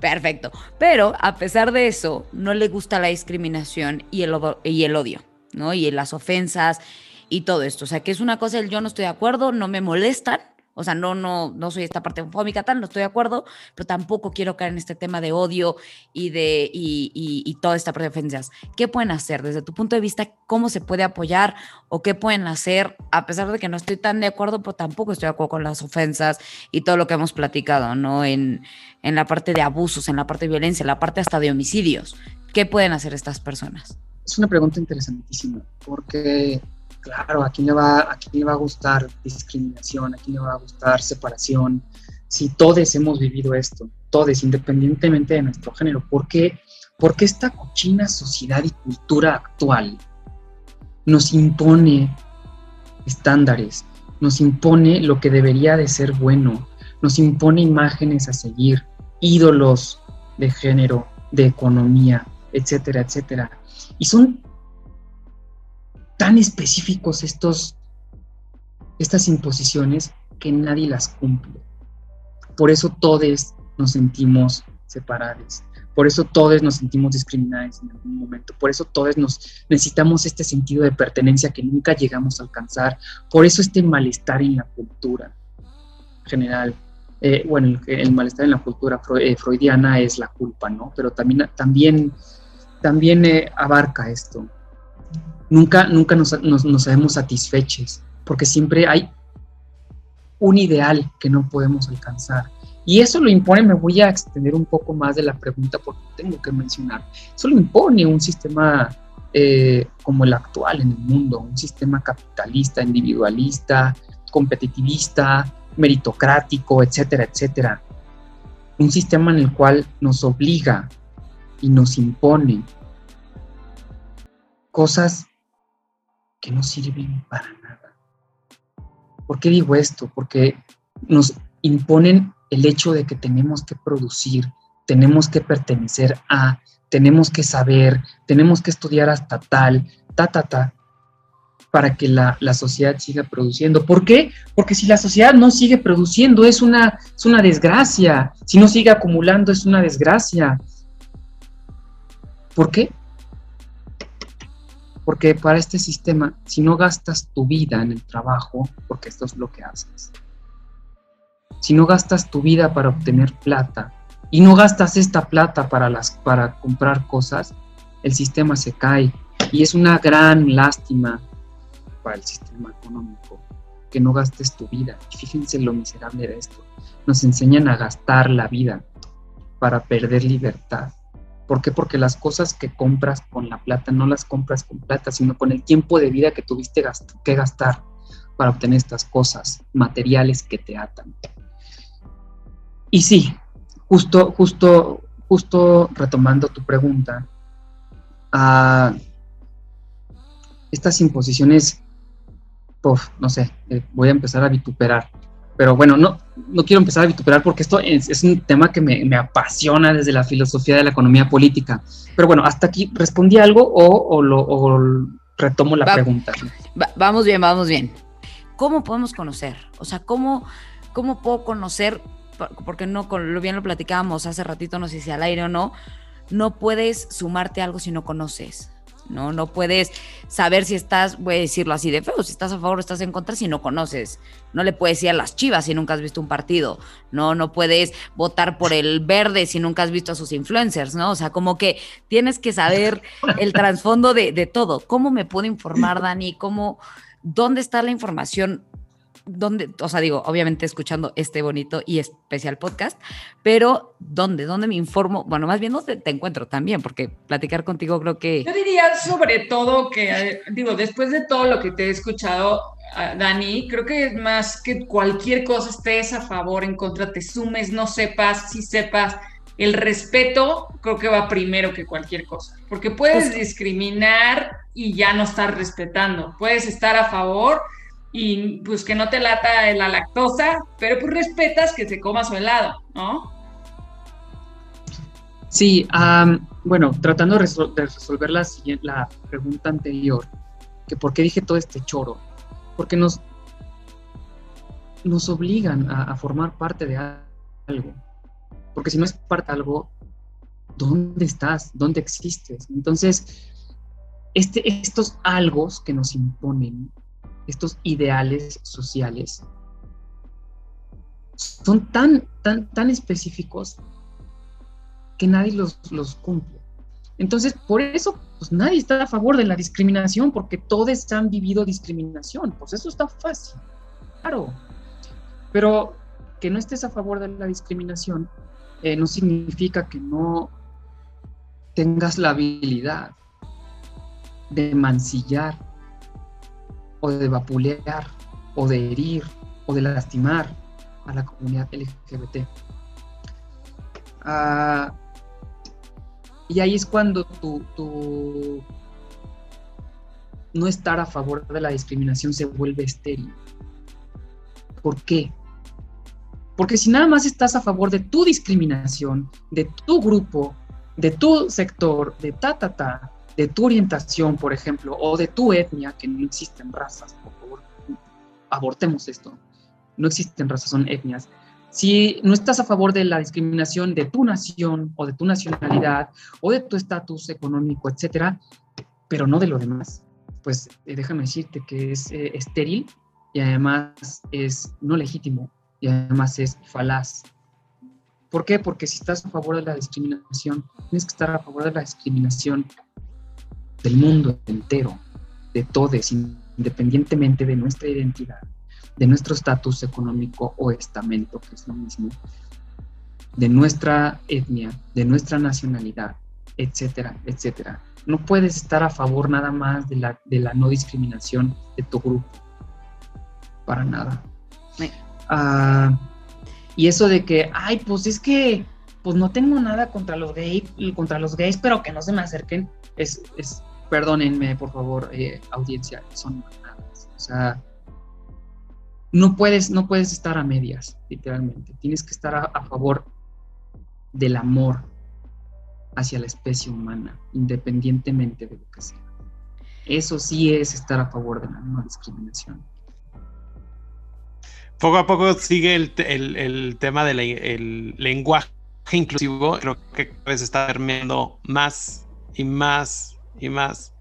Perfecto. Pero a pesar de eso, no le gusta la discriminación y el, y el odio, ¿no? Y las ofensas y todo esto. O sea, que es una cosa el yo no estoy de acuerdo, no me molestan, o sea, no, no, no soy esta parte homofóbica, tal, no estoy de acuerdo, pero tampoco quiero caer en este tema de odio y de y, y, toda esta parte de ofensas. ¿Qué pueden hacer desde tu punto de vista? ¿Cómo se puede apoyar o qué pueden hacer a pesar de que no estoy tan de acuerdo, pero tampoco estoy de acuerdo con las ofensas y todo lo que hemos platicado, ¿no? En, en la parte de abusos, en la parte de violencia, en la parte hasta de homicidios. ¿Qué pueden hacer estas personas? Es una pregunta interesantísima porque claro, ¿a quién, le va, ¿a quién le va a gustar discriminación? ¿A quién le va a gustar separación? Si todos hemos vivido esto, todos, independientemente de nuestro género, ¿por qué, Porque esta cochina sociedad y cultura actual nos impone estándares, nos impone lo que debería de ser bueno, nos impone imágenes a seguir, ídolos de género, de economía, etcétera, etcétera. Y son tan específicos estos, estas imposiciones que nadie las cumple. Por eso todos nos sentimos separados. Por eso todos nos sentimos discriminados en algún momento. Por eso todos nos necesitamos este sentido de pertenencia que nunca llegamos a alcanzar. Por eso este malestar en la cultura general. Eh, bueno, el, malestar en la cultura eh, freudiana es la culpa, ¿no? Pero también, también, también eh, abarca esto nunca, nunca nos, nos, sabemos satisfechos, porque siempre hay un ideal que no podemos alcanzar. Y eso lo impone, me voy a extender un poco más de la pregunta porque tengo que mencionar, eso lo impone un sistema eh, como el actual en el mundo, un sistema capitalista, individualista, competitivista, meritocrático, etcétera, etcétera. Un sistema en el cual nos obliga y nos impone cosas que no sirven para nada. ¿Por qué digo esto? Porque nos imponen el hecho de que tenemos que producir, tenemos que pertenecer a, tenemos que saber, tenemos que estudiar hasta tal, ta, ta, ta, para que la, sociedad siga produciendo. ¿Por qué? Porque si la sociedad no sigue produciendo es una, es una desgracia, si no sigue acumulando es una desgracia. ¿Por qué? Porque para este sistema, si no gastas tu vida en el trabajo, porque esto es lo que haces, si no gastas tu vida para obtener plata y no gastas esta plata para, las, para comprar cosas, el sistema se cae. Y es una gran lástima para el sistema económico que no gastes tu vida. Y fíjense lo miserable de esto. Nos enseñan a gastar la vida para perder libertad. ¿Por qué? Porque las cosas que compras con la plata no las compras con plata, sino con el tiempo de vida que tuviste que gastar para obtener estas cosas materiales que te atan. Y sí, justo, justo, justo retomando tu pregunta, a estas imposiciones, no sé, eh, voy a empezar a vituperar pero bueno, no, no quiero empezar a vituperar porque esto es, un tema que me, apasiona desde la filosofía de la economía política. Pero bueno, hasta aquí, ¿respondí algo o, lo, retomo la pregunta? vamos bien, vamos bien. ¿Cómo podemos conocer? O sea, ¿cómo, cómo puedo conocer? Porque no, lo bien lo platicábamos hace ratito, no sé si al aire o no, no puedes sumarte a algo si no conoces. ¿No? No puedes saber si estás, voy a decirlo así de feo, si estás a favor o estás en contra si no conoces. No le puedes ir a las chivas si nunca has visto un partido, ¿no? No puedes votar por el verde si nunca has visto a sus influencers, ¿no? O sea, como que tienes que saber el trasfondo de, de todo. ¿Cómo me puedo informar, Dani? ¿Cómo, dónde está la información ¿dónde? O sea, digo, obviamente escuchando este bonito y especial podcast, pero ¿dónde? ¿Dónde me informo? Bueno, más bien, ¿dónde te encuentro también? Porque platicar contigo creo que... Yo diría sobre todo que, eh, digo, después de todo lo que te he escuchado, ah, Dani, creo que es más que cualquier cosa estés a favor, en contra, te sumes, no sepas, si sepas. El respeto creo que va primero que cualquier cosa, porque puedes discriminar y ya no estar respetando, puedes estar a favor y pues que no te lata la lactosa, pero pues respetas que te comas su helado, ¿no? Sí, bueno, tratando de, resolver la, la pregunta anterior, que por qué dije todo este choro, porque nos, nos obligan a, formar parte de algo, porque si no es parte de algo, ¿dónde estás? ¿Dónde existes? Entonces, este, estos algos que nos imponen, estos ideales sociales, son tan, tan, tan específicos que nadie los, los cumple. Entonces, por eso, pues nadie está a favor de la discriminación, porque todos han vivido discriminación. Pues eso está fácil, claro. Pero que no estés a favor de la discriminación eh, no significa que no tengas la habilidad de mancillar o de vapulear o de herir o de lastimar a la comunidad LGBT. Ah, y ahí es cuando tu, no estar a favor de la discriminación se vuelve estéril. ¿Por qué? Porque si nada más estás a favor de tu discriminación, de tu grupo, de tu sector, de ta, ta, ta, de tu orientación, por ejemplo, o de tu etnia, que no existen razas, por favor, abortemos esto. No existen razas, son etnias. Si no estás a favor de la discriminación de tu nación o de tu nacionalidad o de tu estatus económico, etcétera, pero no de lo demás, pues eh, déjame decirte que es eh, estéril y además es no legítimo y además es falaz. ¿Por qué? Porque si estás a favor de la discriminación, tienes que estar a favor de la discriminación del mundo entero, de todos, independientemente de nuestra identidad de nuestro estatus económico o estamento, que es lo mismo, de nuestra etnia, de nuestra nacionalidad, etcétera, etcétera. No puedes estar a favor nada más de la, de la no discriminación de tu grupo. Para nada. Ah, y eso de que, ay, pues es que, pues no tengo nada contra los gays, contra los gays, pero que no se me acerquen, es, es perdónenme, por favor, eh, audiencia, son. O sea, no puedes, no puedes estar a medias, literalmente. Tienes que estar a, favor del amor hacia la especie humana, independientemente de lo que sea. Eso sí es estar a favor de la no discriminación. Poco a poco sigue el, tema del lenguaje inclusivo. Creo que cada vez está permeando más y más y más.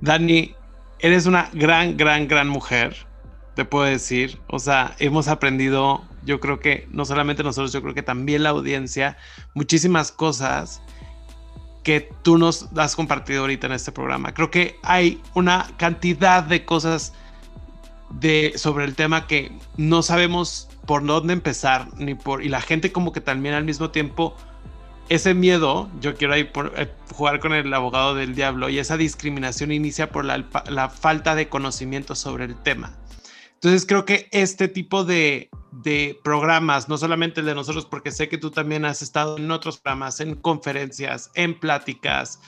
Dani, eres una gran, gran, gran mujer te puedo decir. O sea, hemos aprendido, yo creo que no solamente nosotros, yo creo que también la audiencia, muchísimas cosas que tú nos has compartido ahorita en este programa. Creo que hay una cantidad de cosas de, sobre el tema que no sabemos por dónde empezar, ni por, y la gente como que también al mismo tiempo, ese miedo, yo quiero ahí eh, jugar con el abogado del diablo, y esa discriminación inicia por la falta de conocimiento sobre el tema. Entonces creo que este tipo de, programas, no solamente el de nosotros, porque sé que tú también has estado en otros programas, en conferencias, en pláticas,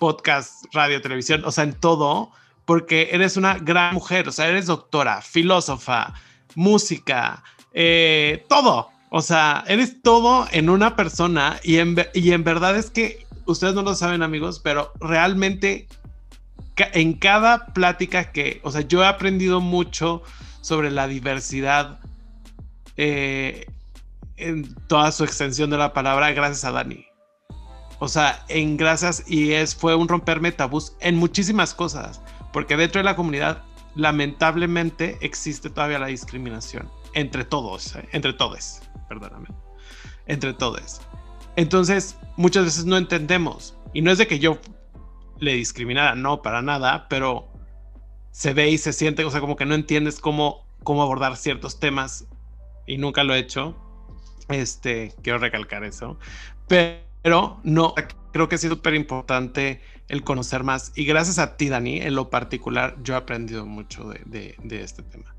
podcast, radio, televisión, o sea, en todo, porque eres una gran mujer, o sea, eres doctora, filósofa, música, eh, todo. O sea, eres todo en una persona y en, y en verdad es que ustedes no lo saben amigos, pero realmente en cada plática que, o sea, yo he aprendido mucho sobre la diversidad eh, en toda su extensión de la palabra gracias a Dani. O sea, en gracias y es fue un romperme tabús en muchísimas cosas, porque dentro de la comunidad lamentablemente existe todavía la discriminación entre todos, eh, entre todos, perdóname, entre todos. Entonces, muchas veces no entendemos y no es de que yo le discriminara, no, para nada, pero se ve y se siente, o sea, como que no entiendes cómo, cómo abordar ciertos temas y nunca lo he hecho. Este, quiero recalcar eso. Pero no, creo que es súper importante el conocer más. Y gracias a ti, Dani, en lo particular, yo he aprendido mucho de, de, este tema.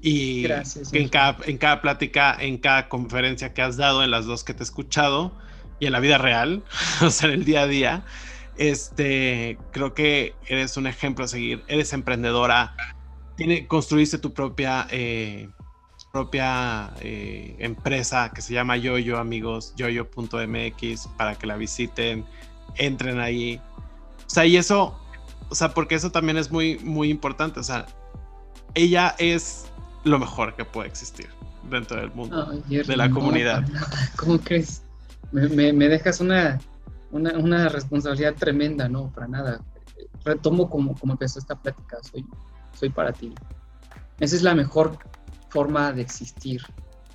Y gracias, en, cada, en cada plática, en cada conferencia que has dado, en las dos que te he escuchado y en la vida real, (laughs) o sea, en el día a día, este, creo que eres un ejemplo a seguir. Eres emprendedora, tiene, construiste tu propia, eh, propia eh, empresa que se llama Yoyo, amigos, yoyo.mx, para que la visiten, entren ahí. O sea, y eso, o sea, porque eso también es muy, muy importante. O sea, ella es lo mejor que puede existir dentro del mundo, de la comunidad. (laughs) ¿Cómo crees? Me, me, dejas una, una, una, responsabilidad tremenda, ¿no? Para nada. Retomo como, como empezó esta plática, soy, soy para ti. Esa es la mejor forma de existir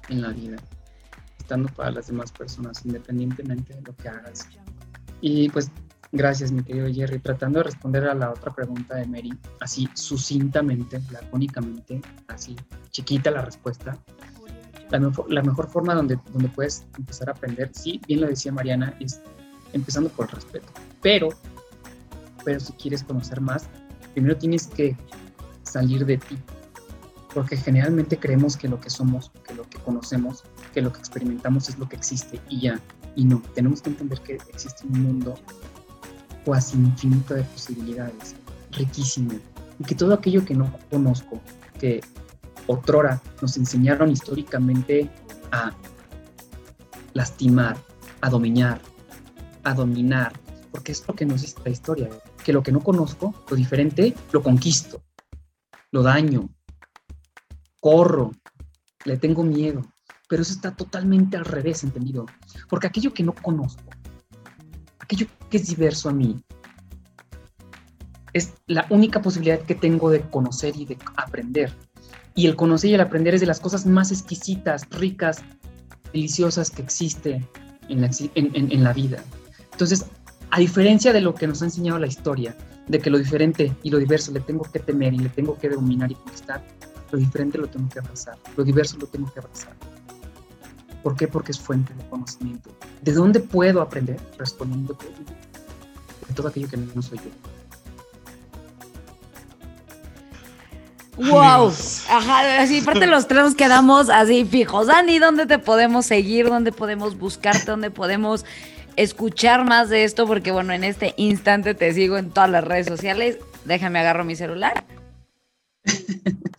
en la vida, estando para las demás personas, independientemente de lo que hagas. Y pues gracias, mi querido Jerry, tratando de responder a la otra pregunta de Mary, así sucintamente, lacónicamente, así chiquita la respuesta. La, la mejor forma donde, donde puedes empezar a aprender, sí, bien lo decía Mariana, es empezando por el respeto. Pero, pero si quieres conocer más, primero tienes que salir de ti, porque generalmente creemos que lo que somos, que lo que conocemos, que lo que experimentamos es lo que existe y ya. Y no, tenemos que entender que existe un mundo cuasi infinito de posibilidades, riquísimo, y que todo aquello que no conozco, que otrora nos enseñaron históricamente a lastimar, a dominar, a dominar, porque es lo que nos dice la historia, que lo que no conozco, lo diferente, lo conquisto, lo daño, corro, le tengo miedo. Pero eso está totalmente al revés, entendido. Porque aquello que no conozco, aquello es diverso a mí, es la única posibilidad que tengo de conocer y de aprender. Y el conocer y el aprender es de las cosas más exquisitas, ricas, deliciosas que existe en la, en la vida. Entonces, a diferencia de lo que nos ha enseñado la historia, de que lo diferente y lo diverso le tengo que temer y le tengo que dominar y conquistar, lo diferente lo tengo que abrazar, lo diverso lo tengo que abrazar. ¿Por qué? Porque es fuente de conocimiento. ¿De dónde puedo aprender? Respondiendo todo aquello que no soy yo. Wow, ajá, así parte los tres nos quedamos así fijos. Dani, ¿dónde te podemos seguir? ¿Dónde podemos buscarte? ¿Dónde podemos escuchar más de esto? Porque bueno, en este instante te sigo en todas las redes sociales. Déjame agarro mi celular. (laughs)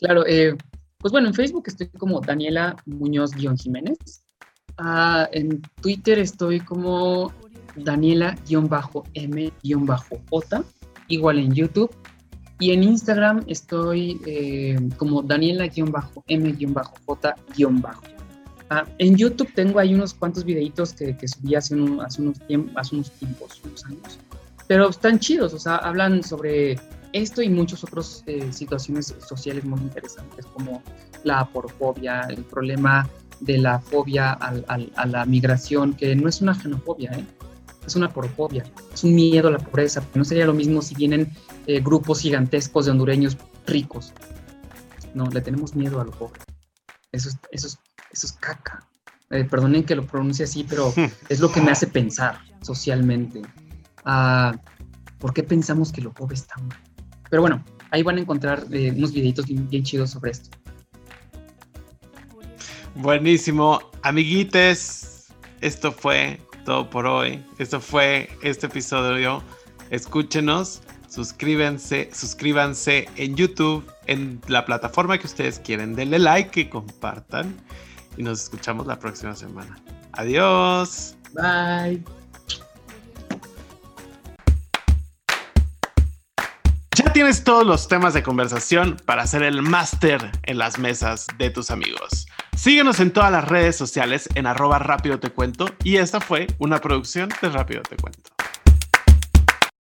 Claro, eh, pues bueno, en Facebook estoy como Daniela Muñoz-Jiménez. Ah, en Twitter estoy como Daniela-M-J. Igual en YouTube. Y en Instagram estoy eh, como Daniela-M-J- ah, en YouTube tengo ahí unos cuantos videitos que, subí hace, hace, unos hace unos tiempos, unos años. Pero están chidos, o sea, hablan sobre esto y muchas otras eh, situaciones sociales muy interesantes como la aporofobia, el problema de la fobia a la migración, que no es una xenofobia, ¿eh? Es una porofobia, es un miedo a la pobreza. No sería lo mismo si vienen eh, grupos gigantescos de hondureños ricos. No, le tenemos miedo a lo pobre. Eso es, eso es, eso es caca. perdonen que lo pronuncie así, pero (laughs) es lo que me hace pensar socialmente. Ah, ¿Por qué pensamos que lo pobre está mal? Pero bueno, ahí van a encontrar eh, unos videitos bien, chidos sobre esto. Buenísimo. Amiguites, esto fue todo por hoy. Esto fue este episodio. Escúchenos, suscríbanse, suscríbanse en YouTube, en la plataforma que ustedes quieren. Denle like compartan. Y nos escuchamos la próxima semana. Adiós. Bye. Tienes todos los temas de conversación para ser el máster en las mesas de tus amigos. Síguenos en todas las redes sociales en arroba rápido te cuento y esta fue una producción de Rápido te cuento.